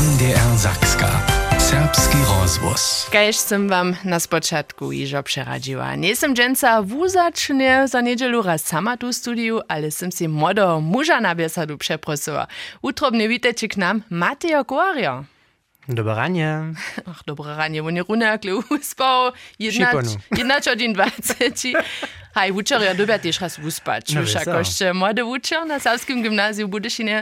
NDR Zakska. Serbski rozwóz. Kajż som wam na spoczatku iżo przeradziła. Nie jestem dżęca wuzacznie za niedzielu raz sama tu studiu, ale som si modo muża na biesadu przeprosiła. Utrobnie witajcie k nam Mateo Guario. Dobre ranie. Ach, dobre ranie, bo nie runakli uspał. Jednacz o dzień 20. Haj, Vučar je dobil raz uspať, čuša, no, košte no. eh, mode Vučar na Savskem gimnaziju v Budišine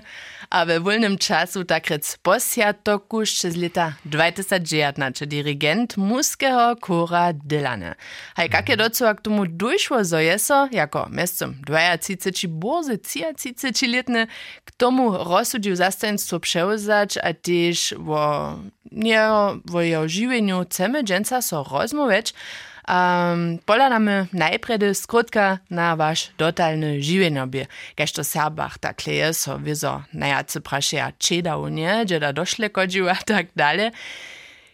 a ve voľnom času takrat posiatoku ešte z leta 2019 dirigent muského kora Delane. Haj, kak je docela k tomu došlo, zo jeso, jako mestom 20 či borze 30 či letne, k tomu rozsudil zastajenstvo převzač a tiež vo, nie, vo jeho živeniu chceme dženca so rozmoveč, Um, poladamy najpredy skrótka na wasz dotalny żywienobie. Kaž to Serbach tak je, so wizo najacy prašeja čedał, nie, gdzie da došle kodził a tak dalej.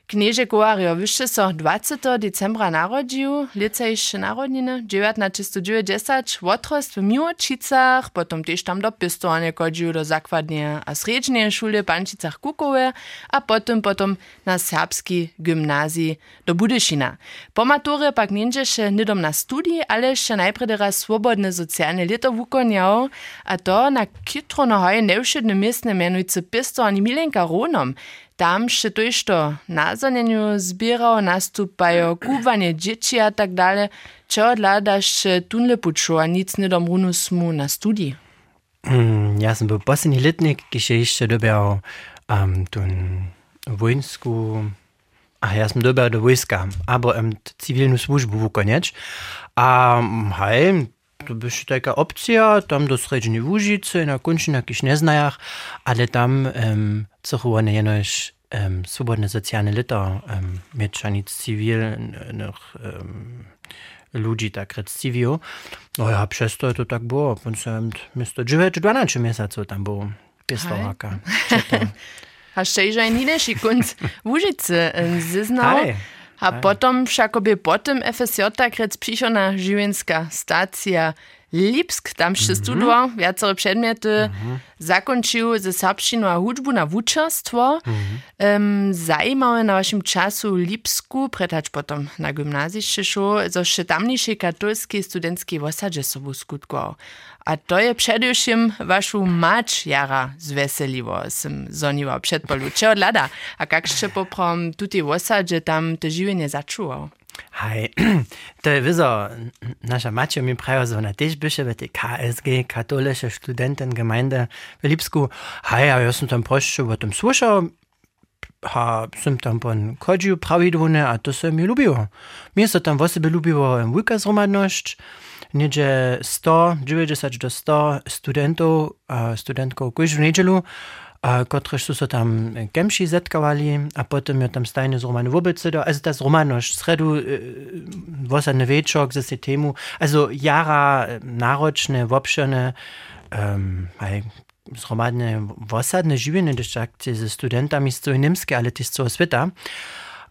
Knieže Kovario wyższe so 20. decembra narodził, lecejsze narodniny, 1990, otrost w Miłočicach, potom też tam do pistovania kodził do zakładnie a sredźnej szule w Pančicach Kukowe, a potom potom na serbski gymnazji do Budyšina. Po maturze pak nienđeše nidom na studii, ale še najprede raz swobodne socjalne lito wukonjał, a to na kitro na hoje nevšedne miestne mianujce pistovani Milenka Ronom, tam še to išto na zanjenju zbierał, nastupajo kuwanie dzieci a tak dalej. Čo odladaš tunle pučo, a nic nie dom runusmu na studii? Mm, ja sam był poslední letnik, je ještě doběl um, tu vojensku, a ja sam doběl do vojska, aber um, civilnu službu vykoněč. A um, hej, to byś taka opcja, tam do sredźnej Łużycy, na końcu na jakichś neznajach, ale tam um, cechowane jenoś um, swobodne socjalne lito, um, mieć ani cywilnych um, ludzi, tak rec civil. No ja przez to to tak było, więc um, miasto 9-12 miesięcy tam było pistołaka. A še ižaj nineši kunc v Užice zeznał. A potom všakoby potom FSJ takrec přišel na živinska stacja Lipsk, tam še studoval viaceré předmety, zakončil ze serbštinu a hudbu na wučerstwo. Um, zajímavé na vašim času Lipsku, pretač potom na gymnazište šel, zo še tamnejšej katolskiej studentskiej wosadže sobu skutkoval. A to je především vašu mać jara zveselivo, som zonival předpolu. Če odlada? A jak še poprom tuti wosadže tam to živenje začuval? Hej, to je wizo, nasza Macie mi prajo, że ona też bysze w tej KSG, Katholische Studentengemeinde w Lipsku. Hej, a ja sam tam proszę o tym słyszał, ha, sam tam pon chodził prawidłownie, a to se mi lubiło. Mnie se tam woseby lubiło wujka zromadność, niedzie 100, 90 do 100 studentów, studentków każdą kotrež su so tam kemši zetkavali, a potom je tam stajne z Romanu. Wobice, do, also das Romanoš, sredu, vosadne večok za se temu, also jara e, náročne, vopšene, um, aj zromadne vosadne živine, když tak ze studentami z toho Nimske, ale też z toho sveta,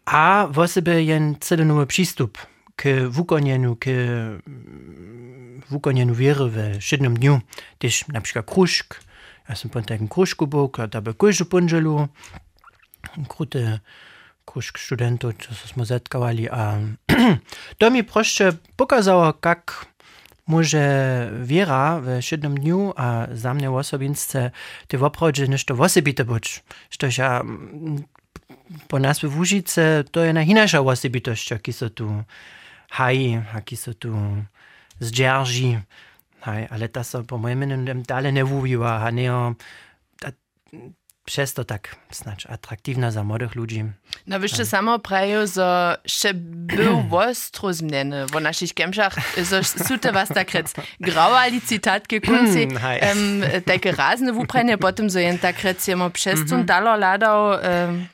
a vosebe jen celý nový přístup k wukonjeniu, k wukonjeniu wiery w siedmym dniu, też na przykład kruszk, ja sam po takim kruszku był, da by kujżu punżelu, krute kruszk studentów, co smo zetkawali, a to mi proszę pokazało, jak może wiera w siedmym dniu, a za mnie osobince te woprawdzie nešto osobite być. Što ja mm, po nas w Łużyce to je na inasza osobitość, jaki są tu haji, jaki są tu zdzierży. Hej, ale ta so po mojem mieniu dalej nie mówiła, a nie o, ta, przez to tak znacz atraktivna za młodych ludzi. No wyście samo prajo, zo še był ostro zmiany w naszych kemszach, zo sute was takrec grałali cytatki kunci, um, takie razne wuprenie, potem zo jen takrec jemo przez tun dalo ladał, um,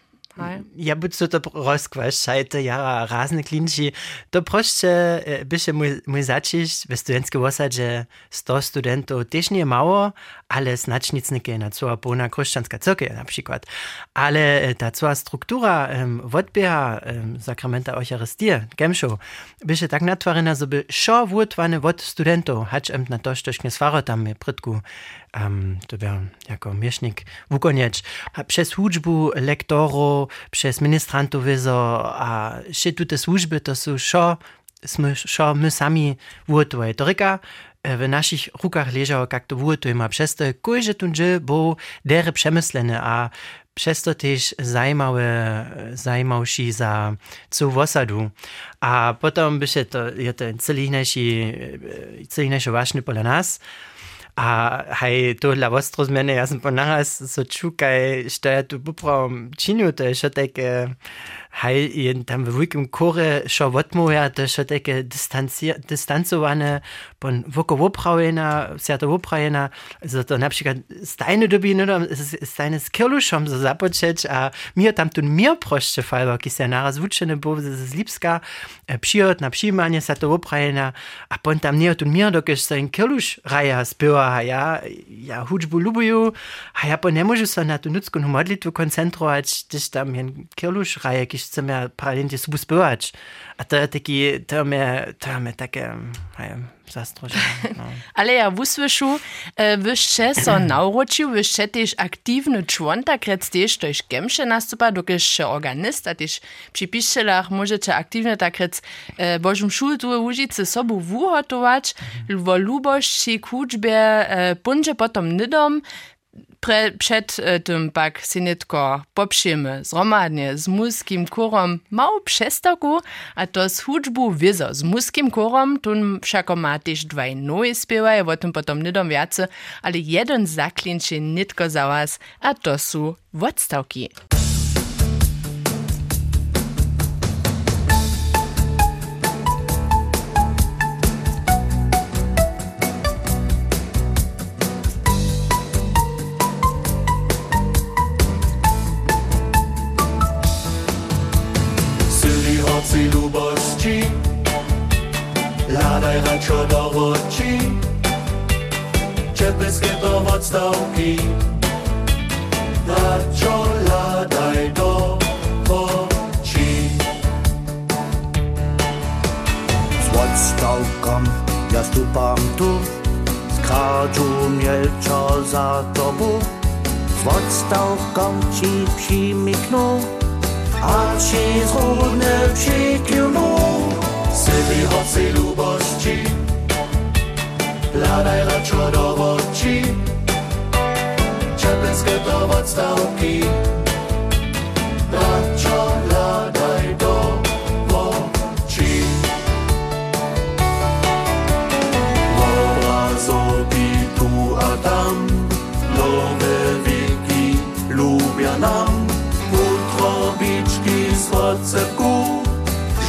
Ja buď so to rozkvašajte, jara razne klinči. To proste byše mój, mój začiš w studentskie osadzie 100 studentów też nie mało, ale znacznicniki na cała pełna chrześcijanska cyrkiew na przykład. Ale ta cała struktura um, odbieha um, sakramenta Eucharystii, gemszu, byše tak natwarena, żeby szo wutwane od studentów, hacz em na to, coś nie tam je prytku um, to był jako miesznik wukoniecz. Przez służbu lektorów, przez ministrantów a się tu te służby to są szo, sme, my sami wutoje. To reka, w naszych rukach leżało, jak to wutujemy, a przez to kujże tu bo dere przemyslene, a przez to też zajmowe, zajmowsi za co w osadu. A potem by się to, je to celinejszy, celinejszy ważny pola nas, A haj tohle ostrozmene, ja sem pa naraz so čukaj, što je tu popravom činil, to je še tako hej, jen tam w wielkim kore, šo odmoja, to šo takie dystancowane, pon woko woprajena, siato woprajena, so to na przykład stajne dobi, no, stajne z kieluszom so započeć, a mir tam tu mir proście falba, ki se naraz wučene bo z Lipska, przyjot na przyjmanie, siato woprajena, a pon tam nie tu mir, dokiż so in kielusz raja spyła, a ja, ja hudžbu lubuju, a ja po ne môžu sa na tú nuckú modlitvu koncentrovať, když tam jen kieluš raje, když chceme paralelne sú spívať. A to je taký, to je, to je také, hej, zastrožené. No. Ale ja wusłyšu, e, wyście so nauročił, wyście też aktywny człon, tak rec też toś gemsze nastupa, dokiż organist, a też przy piszczelach możecie aktywnie tak rec e, Bożym szultu użyć sobu wuhotować, wo lubości, kuczbie, e, punże potom nydom, Pre, przed e, tym pak si nitko popšimy zromadnie z muskim korom mał przestaku, a to z hudżbu wizo z muskim korom, tun všako ma też dwaj nowe spiewaje, o tym potom nidom wiace, ale jeden zaklinczy nitko za was, a to są wodstawki. Do očí Čepeské to odstavky Račo ladaj do očí Z odstavkom ja stupam tu. Skáču mielčo za tobu. Z odstavkom ci přimyknu a ci zrudne przykliną Sypi Czepenskie to odstawki Raczo ladaj do oczy Obrazowi tu a tam. Nowe wieki lubię nam. Robičky z odcepku,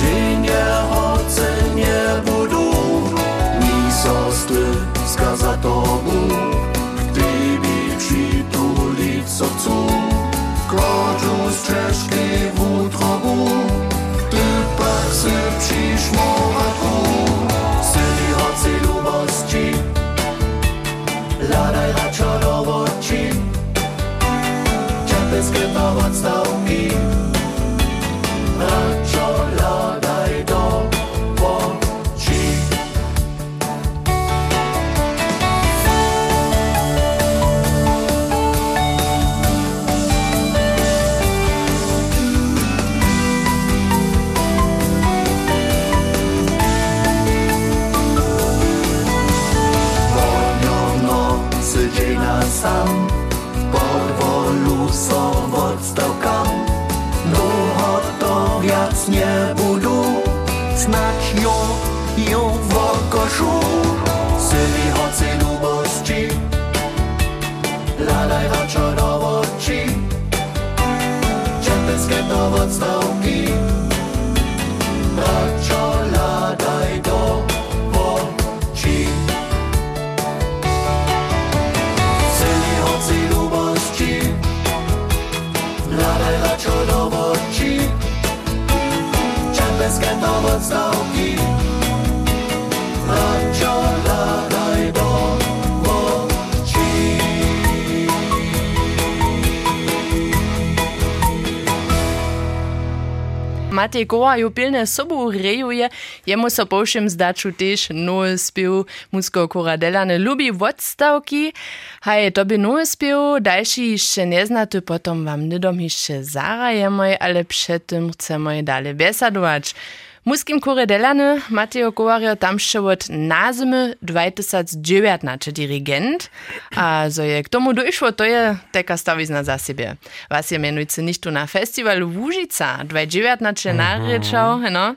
že nehoce nebudu, ni sostry skaza small, na to. Matej Goa ju pilne sobu rejuje, jemu so povšem zdaču tež nowy spiew musko koradelane lubi odstawki. Haj, to by nowy spiew, dalszy jeszcze nie znaty, potom wam nidom jeszcze zarajemoj, ale przed tym chcemy dalej besadować. Muskim koredelane Mateo Kowario tam še od nazimy 2019 dirigent, a zo je k tomu došlo, to je taka stawizna za siebie. Was je mianujcy nicht tu na festiwalu Łužica 2019 naryczał, no,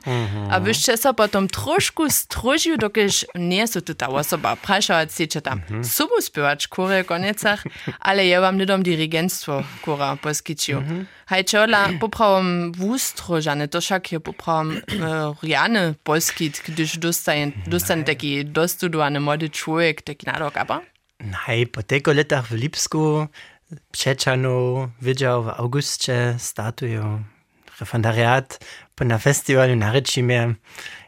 a byście so potom troszku strožił, dokiż nie są tu ta osoba. Praszała, chcecie tam subu spiewać kore koniecach, ale je wam nidom dirigentstwo kora poskičił. Haj čola poprawom wustrożane, to však je poprawom e, riane poskit, gdyż dostanie, dostanie taki dostudowany młody człowiek, taki nadok, aber? Nej, po teko letach w Lipsku Przeczanu widział w augustie statuję referendariat po na festiwalu na Rycimie.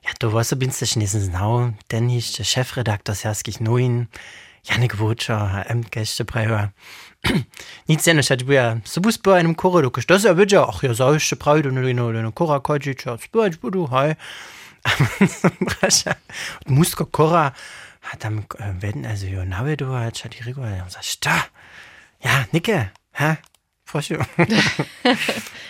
Ja to osobince nie znał, ten jeszcze szefredaktor Serskich Nowin, Janek Wóczer, a MK jeszcze prawa. Nic nie szać, bo ja sobie spał einem koro, dokud to się widział, ach ja za jeszcze prawie, no no no kora kodzić, ja spać budu, hej. Brasza, musko kora, a tam e, werden also jo navedować, a die Rigor, ja sagt, sta, ja, Nicke, hä? Proszę.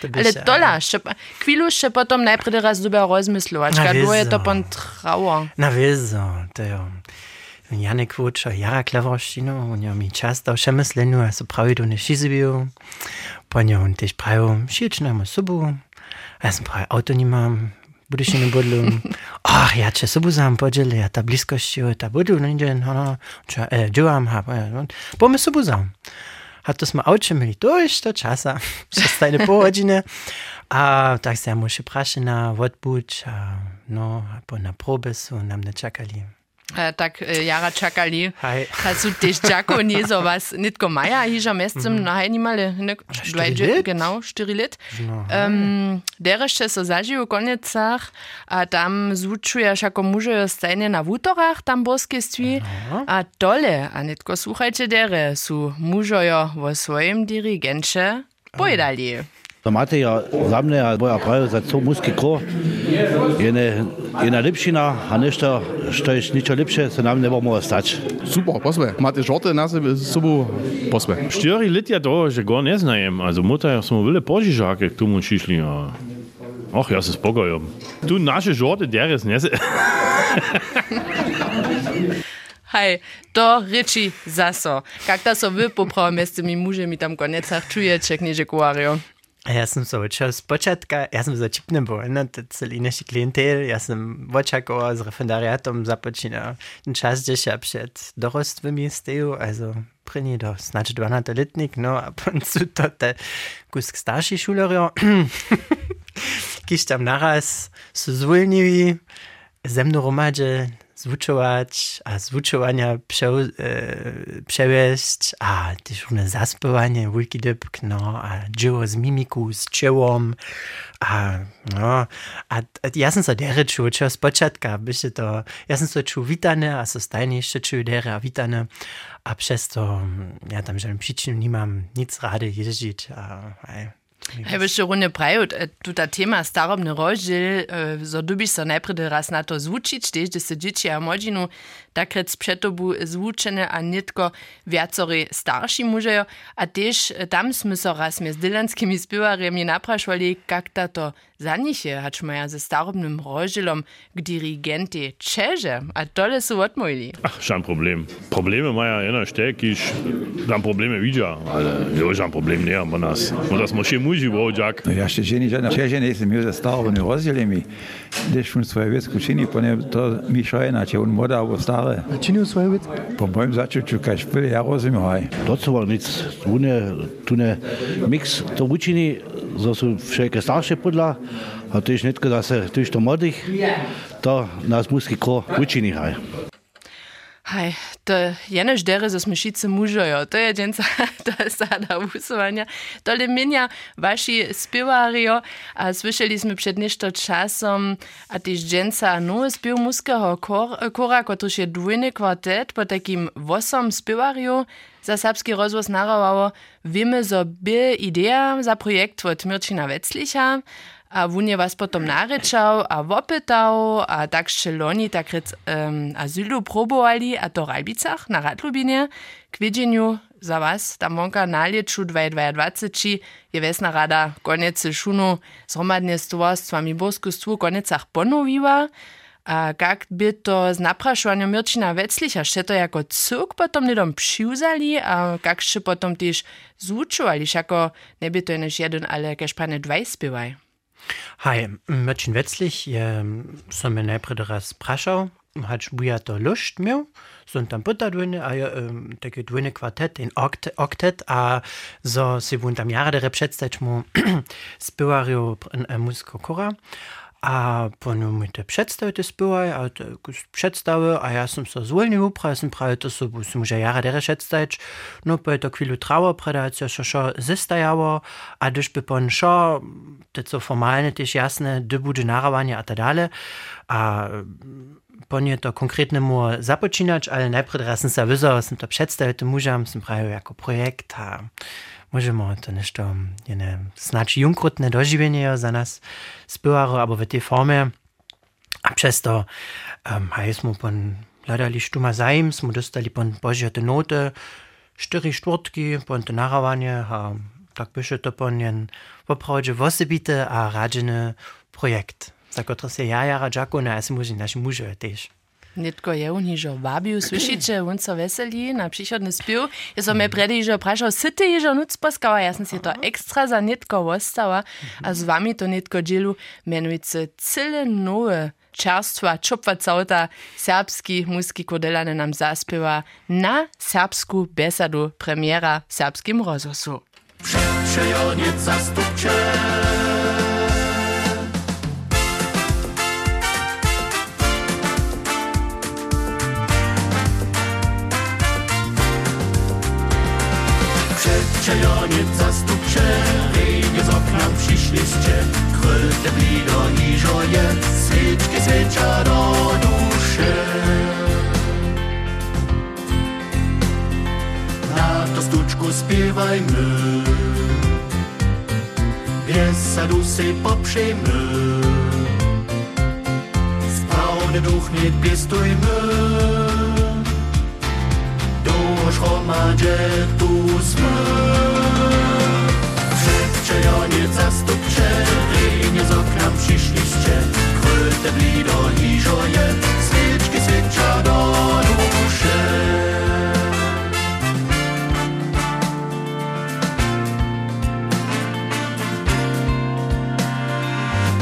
To Ale byś, e, dola, še, pa- chwilu še potom najprej raz dobe rozmyslować, Na kad je wizo. to pan trauer. Na wizo, to jo. Janek Wóczer, Jara Klawoszino, on jo mi czas dał przemysleniu, a so prawie do nie szyzybił. Ponio on też prawie szyć na subu, a ja sam prawie auto nie mam, budeš nie budlu. Ach, ja cię subu sam podzielę, ja ta bliskość, ta budu, no nie, no, no, cia, e, działam, ha, bo my subu sam. A to smo mieli dość do czasa, przez tajne pół godziny. A tak se ja muszę prasy na odbuć, a no, po na próbę są nam czekali. E, tak e, jara čakali. Hej. A su tež čako nie so was nitko maja, hiža mescem na hajni male, ne, štiri let? genau, štiri let. No, Um, Derešće so zažijú v konecach a tam zvučuješ ako muže stajne na wutorach tam boskeství a dole, a nitko słuchajcie dere, su mužojo vo svojim dirigenče pojedali. To No, Tomateja ja, zamneja boja pravi za to muski kro. Jene, jena lepšina, a nešto, što je ničo lepše, se nam ne bomo ostati. Super, posve. Imate žote na sebi, sobo, posve. Štiri letja to že go ne znajem, also mutaj smo bili požižake, tu mu šišli. A... Oh, ja se spokojam. Tu naše žote, deres ne se. Hej, to reči zaso. Kako so vi popravili s temi mužemi tam konecah čujete, če knjiže govorijo? Ja sam so učil z počatka, ja sam začipnem bo, to celý naši klientel, ja sam očakoval s referendariatom započínal ten čas, kde sa před dorostvými stejú, also první do snad 12 letník, no a sú to te kusk starší šulerio, kiž tam naraz sú zvolniví, ze zvučować, a zvučovania prze, e, a też różne zaspywanie, wielki dybk, no, a dzieło z mimiku, z czołom, a no, a, a ja sam so dere czuł, čo z początka, byście to, ja sam so czuł witane, a so jeszcze czuł dere a witane, a przez to, ja tam żadnym przyczyn nie mam nic rady jeździć, a, a Hej, byś runde prajut, tu ta tema starobny rozdziel, e, so dubiš so najpredy raz na to zvučić, tež, da se dzieci a młodzinu takrat z pretobu zvučene, a netko vjacori starši mužejo, a tež eh, tam smo se razme z dilanskimi spivarjami naprašvali, kak ta to za njih je, hač maja ze starobnim rožilom k dirigenti Čeže, a tole su odmojili. Ach, šan problem. Probleme maja eno štek, iš tam probleme vidja, ali jo žan problem ne imamo nas. Možda smo še muži v ođak. No, ja še ženi, žena Čeže nisem jo za starobnim rožilami, deš mu svoje vec kučini, pa ne to mi šoje, če on moda v starobnim Jahre. Činil svoje biti? Po mojem začetju, kaj špil, ja rozim haj. Docela nic, tu ne, tu ne, miks to učini, zdaj so še kaj starše podla, a to je že netko, da se, to je što mladih, to nas muski ko učini haj. Hej, to jenož dere, zo sme šice mužojo, to je dženca, to je sada usovania. Tole mienia vaši spivario a slyšeli sme před nešto časom a tyž dženca nové spiv muského kor, kora, kotruž je dvojny kvartet po takým vosom spivario za serbski rozvoz narovało. Wiemy, zo by idea za projekt od Mirčina Veclicha, a wun je was potom narečał, a wopytał, a tak loni tak um, azylu probowali, a to w Ralbicach na Radlubinie, k wiedzeniu za was tam wonka na lieczu 2020 je Wesna Rada koniec szunu zhromadnie z towarstwami Boskustwu koniecach ponowiła, a jak by to z napraszaniem Mirčina Veclicha še to jako cuk potom lidom přiwzali, a jak še potom też zúčovali, jako ne by to jenež jeden, ale kež pane dvaj. Hej, Mörčin Wetzlich je, som je najprv raz prašal, hač buja to lušt miał, są tam puta dwójny, a um, taki dwójny kwartet, in oktet, oktet, a so si wun tam jara dere przedstać mu spivario muzyko kora, a ponu mi te przedstawite spyłaj, a te przedstawy, a ja sam so zwolnił upra, sam prawie to so, sam może jara dere no po to chwilu trało, predacja so szo zystajało, a gdyż by pon szo, te co formalne też jasne, dy bude narawanie a tak dalej, a ponie to konkretnemu započinać, ale najpierw raz sam sa wyzwał, sam to przedstawite mużam, sam prawie jako projekt, a možemo to nešto, je ne, znači junkrutne doživljenje za nas spivaro, abo v te forme, a przez to, um, ehm, haj smo pon hľadali štuma zajem, smo dostali pon božiate note, štyri štvrtky, pon to naravanje, a tak byše to pon jen popravdže vosebite a radžene projekt, za ktoré sa ja jara ďakujem a ja si môžem naši muže tiež. Nitko je u nižo vabiu, slyšíte, on sa veselí na příchodný spiv. Ja som me predy, že prašal, si ty ježo nuc poskała, ja som si to extra za nitko ostała, a z wami to nitko dzielu, menujúce celé nové čerstva, čopva cauta, serbski muski kodelane nam zaspiewa na serbsku besadu premiera serbskim rozhosu. Przejoniec zastupcze Przejoniec zastupcze Wyjdzie z okna przyszliście Kryte blido niżoje Swyczki świecia do duszy. Na to stuczku śpiewajmy. Biesadu się poprzejmy. Sprawny duch nie piestujmy Tu jsme Przejoniec zastupcze Rynie z okna przyszliście. Kryte blido niżoje Swyczki świecia do duszy.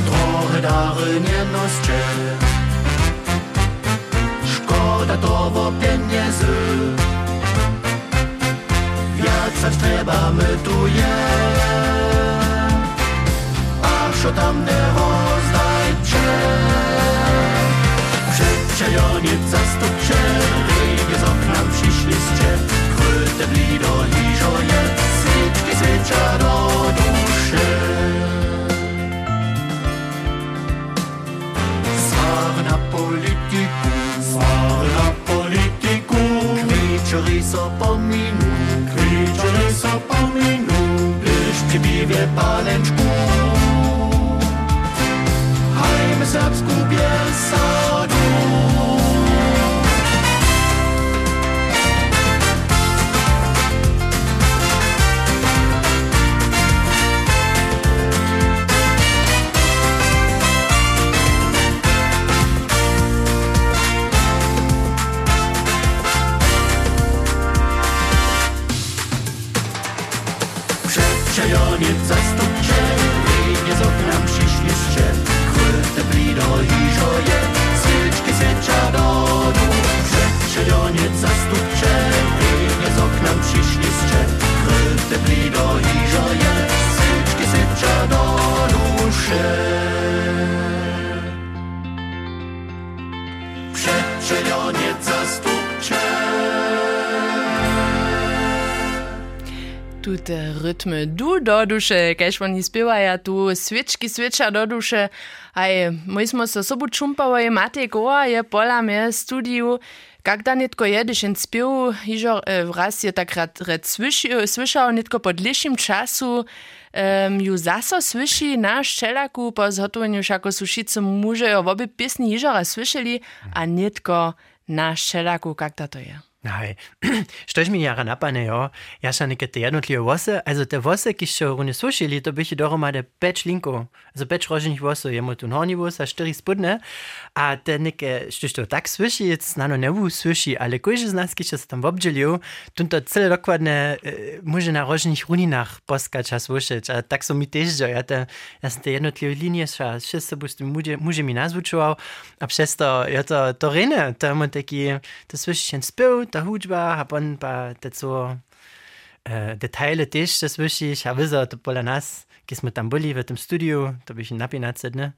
Trochę dary nie noście. Szkoda to pieniędzy Trzeba my tu je A co tam nie rozdajcie Przejoniec zastupcie Wyjdzie z okna przyszliście Kryte blido niżoje Switczki swiecia do duszy. Swar na polityku Swar na polityku Kwieczory so pominu Zieloniec zastupcze. Tudi eh, ritme du do duše, kajš oni spivajo tu svečki sveča do duše. Aj, mi smo se sobo čumpavali, mate goa je pola me studiu. Когда нитко едеш ин спеў, hižor э, raz je takrat słyszał e, nitko pod lišim času um, ju zaso słyši na ščelaku po zhotoveniu šako sušicu muže jo obi pjesni hižora słyšeli, a nitko na ščelaku, kak to je. Hej, štož mi jara napane, jo. Ja še nekaj jednotliwe wosy, also te wosy, ki še rune sušili, to byche dohromady peć linko, also peć rožnych wosy, jemu tu horni wos, a štyri spodne, a te neke, štož to tak słyši, jetzt nano nevu słyši, ale kojže z nas, ki še se tam wobdželiu, tunto cele dokładne e, może na rožnych runinach poskać a słyšeć, a tak so mi tež, ja, te, ja som te jednotliwe linie, še, še se bo s tym muže mi nazvučoval, a přes to, ja to, to rene, to je taki, to słyši ten spiew, ta hudba, a pon pa te co e, detaile też, das wichtig, a wizo, to pola nas, ki smo tam byli w tym studiu, to bych napinać ne?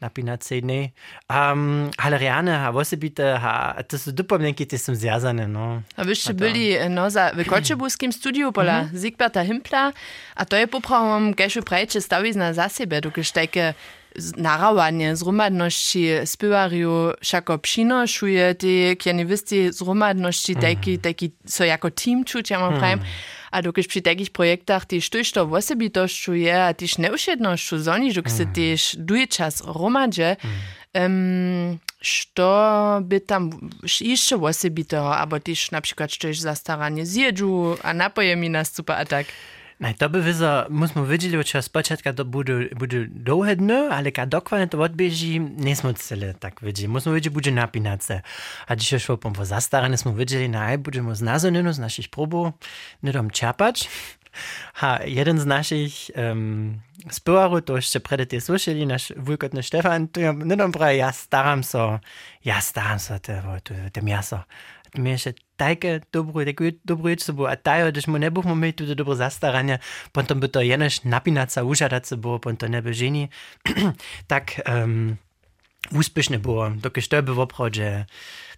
napinać ne. Um, ale reane, a wosebite, a to są dupomnienki, te są zjazane, no. A wyście byli no, za, w Koczebuskim studiu pola mm -hmm. Zigberta Himpla, a to je poprawom, keszu prejče stawizna za siebie, du gestecke narawanie zhromadności spywariu všako přinošuje ty kjenivisti zhromadności mm. taki, taki so jako team czuć, ja mam mm. A dokiż przy takich projektach ty sztuś to wosebitościu je, a tyś neušednościu zoni, że se tyś duje czas romadže, um, što by tam jeszcze wosebito, albo tyś na przykład sztuś zastaranie zjedzu, a napoje mi nastupa a tak. Nej, to by wyzo, musimy wiedzieć, że spočatka to bude dlouhé dny, ale kad dokładnie to odbieži, nesmo cele tak wiedzieć. Musimy wiedzieć, bude napinać se. A dzisiaj szło po zastarane, smo wiedzieli, naj, budeme z nazoninu, z naszych próbów, nie dom czerpać. Ha, jeden z naszych um, spywarów, to jeszcze przed tym słyszeli, nasz wujkotny Stefan, to ja nie dom ja staram so, ja staram so te, te, te miasto. Mi še tajke dobro, tako dobro je, bo, a tajo, da smo ne bomo imeli tudi dobro zastaranje, potem bi to jeneš napinaca, užadat se bo, potem to ne bi ženi. tak um, uspešne bo, dokaj to bi v obhodže,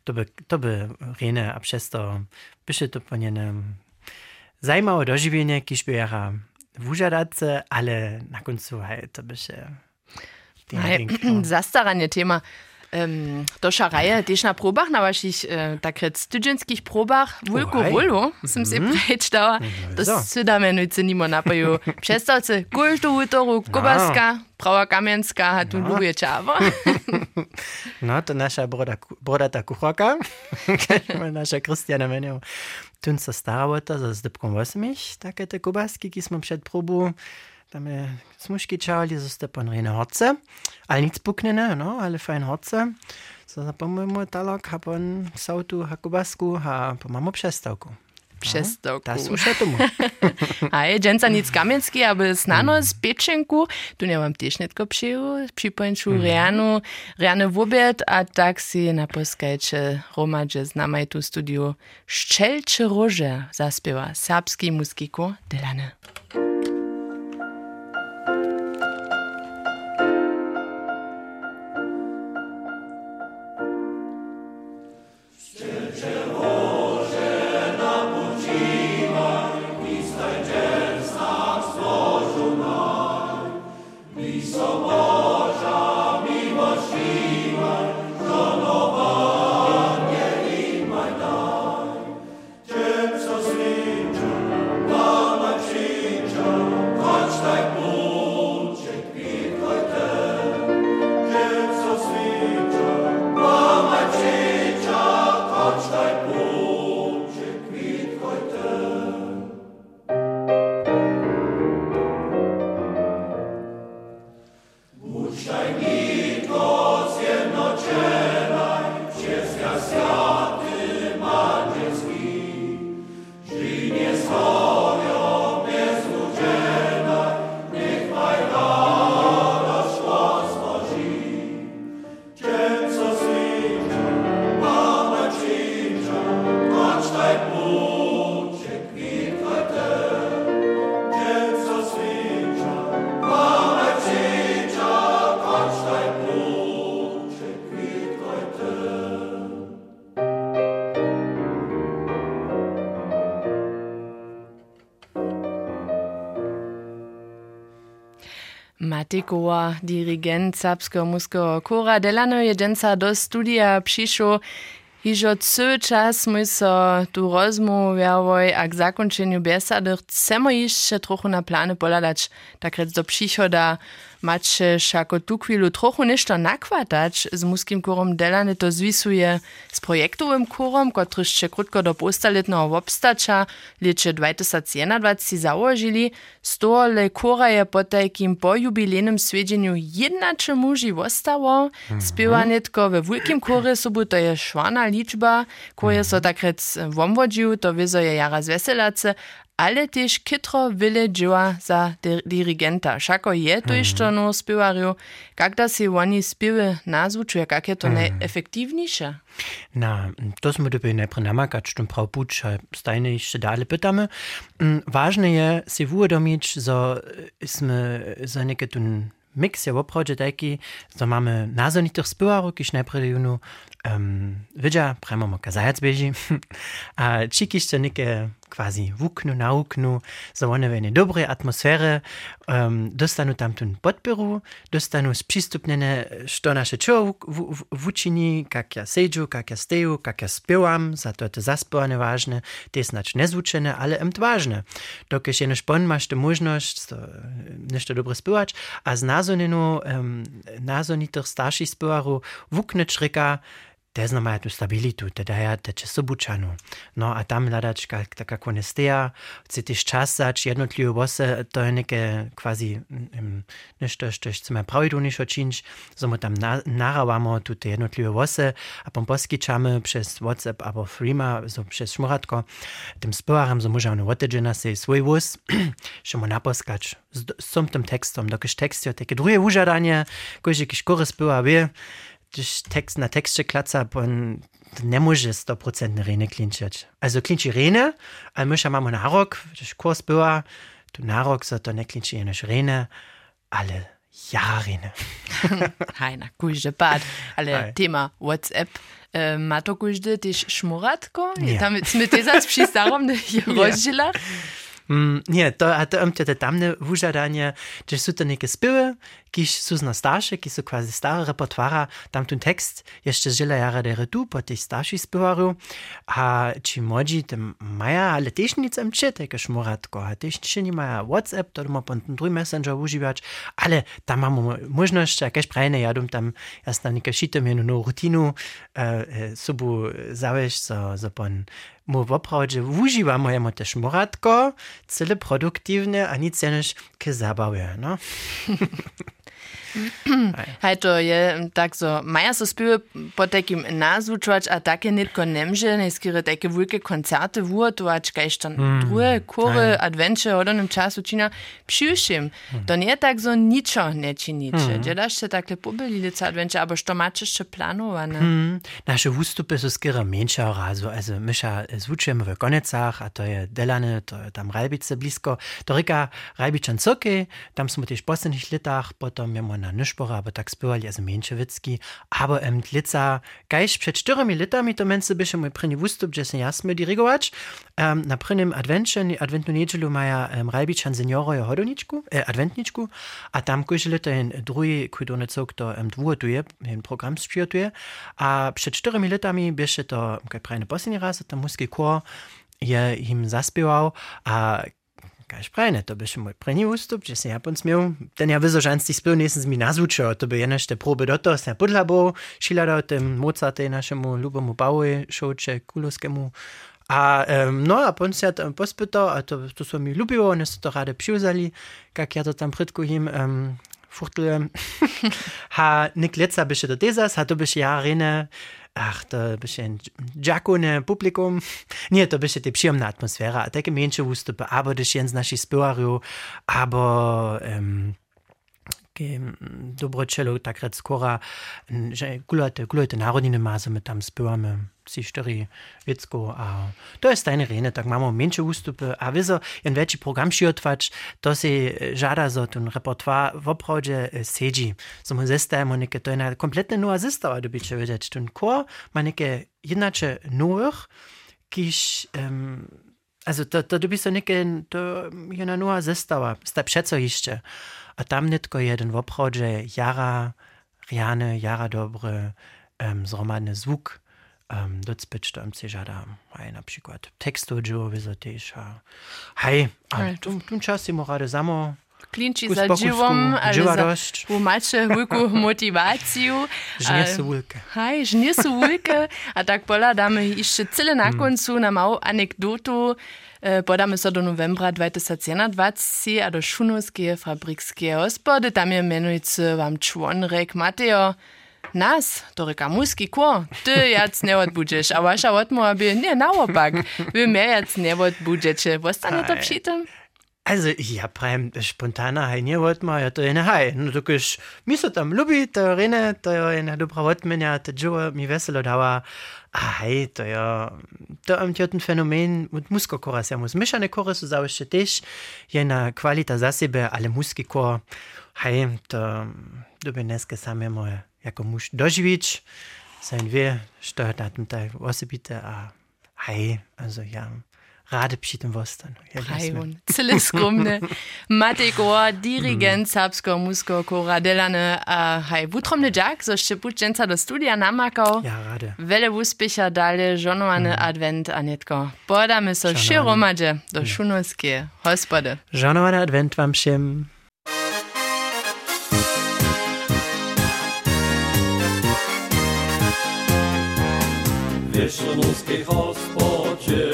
to by, to by rene, a przez to by się to po njenem zajmało dożywienie, kiż by jara wużadat se, ale na końcu hej, to by się... Zastaranie tema. um, do šaraje tiež na äh, probách mhm. na vašich uh, takrat studentských probách vulko volo som si prečtala. To sudamenuce nimo napajú. Predstavce, kultu útoru, kubaska, prava kamienská, a tu ľubuje čavo. No, to naša broda, brodata kuchorka, naša Kristiana Menio. Tun sa stará o to, so zdebkom 8, také tie kubasky, ki sme pred probu tam je smuški čali, so ste pa narejene horce, ali nic puknene, no, ale fajn horce. So zapomnimo talok, ha pon sautu, ha kubasku, ha pa mamo přestavku. Přestavku. Ta sluša tomu. a je dženca nic kamenský, aby snano z pečenku, tu nemám tiež netko přiju, připojenču mm. reanu, reane v oběd a tak si naposkajče romadže znamaj tu studiu Ščelče rože zaspieva serbský muziku Delane. Matikowa, dirigent serbskiego muskiego kora Delano je dżęca do studia przyszło. Hižo cały czas my so tu rozmawiałoj, a k zakończeniu biesady chcemy jeszcze trochę na plany poladać, tak do przychoda macie jako tu chwilu trochę nešto nakładać z muskim kurom delany to zwisuje z projektowym kurom, który jeszcze krótko do postaletnego obstacza liczy 2021 założyli. Stole kura je po takim po jubilejnym swiedzeniu jednacze muži ostało. Spiewanie tylko we wielkim kurze sobu to je szwana liczba, koje so takret womwodził, to wizo je jara zweselace, ale też kitro wiele dzieła za dirigenta. Szako je to jeszcze no spiewarju, jak da się oni spiewy nazwuczuje, jak je to najefektywniejsze? Na, to smo doby najprej namakać, czym praw buč, stajne jeszcze dalej pytamy. Ważne je się uwiadomić, że za niekie tun mix je opravdu taki, że mamy nazonitych spiewarów, kiż najprej junu um, widzia, premo mo kazajac beži, a čikište neke quasi vuknu, nauknu, za one v dobre atmosfere, um, dostanu tam tun podporu, dostanu spřístupnene, što naše čo vučini, kak ja seđu, kak ja steju, kak ja spěwam, za to je to zaspěvane vážne, to je znač nezvučene, ale emt vážne. Dokež jenož pon máš to možnost to, nešto dobre spěvač, a z názoninu, um, názonitých starších spěvarů vukne črika, te znamená tu stabilitu, teda ja teče sobučanu. No a tam hľadač, tak ako nestea, chce tiež čas zač jednotlivé vose, to je neke kvazi um, nešto, što chceme pravidu nišo činč, so mu tam na, naravamo tu te jednotlivé vose a pom poskyčamy przez WhatsApp albo Freema, so przez šmuratko, tym spěvarem, so môže ono otedžena si svoj vos, že mu naposkač s, s tym tekstom, dokiž tekst druhé užadanie, kože kiž kore spěvar vie, gdzieś tekst na tekście klaca, bo nie może 100% rene klinczyć. Also klinczy rene, ale my mamy na rok, gdzieś kurs była, tu na rok, so to nie klinczy jenoś rene, ale ja rene. Hajna, kujże pad, ale Aj. tema WhatsApp, e, ma to kujże też szmuratko? Nie. Tam my te zaś przystarom, je rozdzielach? Nie, to, a to imte te tamne wužadanje, že sú to neke spěwy, kiž sú na starsze, ki sú quasi staré repertoára, tam ten tekst jeszcze žila jara dere tu, po tých starších spěvarů, a či młodzi tym maja, ale też nic im če, takie šmoratko, a też še nie maja WhatsApp, to ma po ten drugi messenger užiwać, ale tam mamy możność, jakieś prajne jadum tam, jasna neke šitem jednu rutinu, e, sobu zawieść, so, so pon mu woprawdźe wużywamy też moratko, cele produktywne, a nic jenoż ke zabawie, no. Hej, to je tak so, maja so spiewy po takim nazvučovač, a také nitko nemže, neskýre také veľké koncerty vuotovač, kajž to mm. druhé kury, adventure od onom času čina přiušim. Mm. To nie tak so ničo nečiniče. Mm. Děláš se takhle pobyli lica adventure, aber što máš ještě plánované? Mm. Naše ústupy sú skýre menšia razu, also myša zvučujeme v Konecach, a to je Delane, to je tam Rajbice blisko. To rika Rajbičan Coky, tam sme tiež v posledných letách, potom jemo na Nyszpora, aber tak spywali also Mięczewicki, aber em Glitza, gleich przed czteremi latami to męce byśmy mój pryni wustup, że się jasmy dirigować. Um, na prynym advencie, adventu niedzielu maja um, Rajbiczan senioro je hodoniczku, e, adventniczku, a tam kujże lata in drugi kudone cok to um, dwuotuje, ten program spiotuje, a przed czteremi latami byśmy to, kaj prajne posledni raz, to muski kor je im zaspiewał, a Kaž prajne, to byše môj první ústup, že si Japon smiel. Ten ja vyzožanství spil, nie som mi nazvučil, to by jenož te probe do toho, sem podľabou, šiladal tým Mozartej našemu ľubomu Bauer, šouče Kuloskému. A um, no a pon sa tam pospytał, a to, to są mi lubiło, one są to rade przyuzali, jak ja to tam prytku im um, fuchtle. ha, nik leca byše do tezas, ha to byše ja rene, ach, to bisschen dżakune publikum. Nie, to byście te przyjemna atmosfera, a takie mniejsze wystupy, albo też jens nasi spiewaru, albo um, dobročelo takrat skora, že kulajte, kulajte narodnine maze, my tam spівamy si čtyři věcko a to je stajne rene, tak máme menšie ústupy a vizo, jen väčší program šiotvač, to si žada za ten repertoár v opravde sedí. So my zestajemo neke, to je na kompletne nová zestava, dobyče vedieť. Ten kor má neke jednače nových, kiž um, Also to, to by so niekie, to jedna nuła zestała, sta przeco jeszcze. A tam nitko jeden w obchodzie jara, riane, jara dobry, um, zromadny zwuk, um, docpyć tam się żada, hej, na przykład tekstu dżu, wyzo też, a hej, a Ale tu, tu czasy mu rady samo, Klinči Kus za pokusku, dživom, ale dživa za dosť. u mače hulku motiváciu. žnie A- sú vulke. Hej, žnie sú vulke. A tak pola dáme ešte celé na koncu na malú anekdotu. E, Podáme sa do novembra 2021 a do Šunovskej fabrikskej hospody. Tam je menujúci vám čvonrek Mateo. Nas, to reka muski kło, ty jac nie odbudziesz, a wasza odmowa by nie naopak. Wy mnie jac nie odbudziecie. Wostanie to przy tym? Also, ja prajem spontana hej nie wotma, ja to je ne hej. No dokiż mi so tam lubi, to rene, to je jedna dobra wotmenja, to dżuwa mi weselo dała. A hej, to ja, to am ten fenomen, und musko koras ja mus. Mieszane kory su załyście też, jedna kwalita za siebie, ale muski kor, hej, to lubię neskie same moje, jako muś dożywić, sein wie, steuert na tym tak osobite, a hej, also ja, rade przy tym wostan. Ja Hajun, cyle skromne. Matej Goa, dirigent serbsko musko kora Delane, a haj, wutromny dżak, zo jeszcze puczęca do studia namakał. Ja, rade. Wiele úspěcha dalej, żonowany advent, Anetko. Podamy so širomadzie do šunovskie hospody. Żonowany advent wam všem. Cieszynuskiej hospodzie.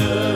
Master.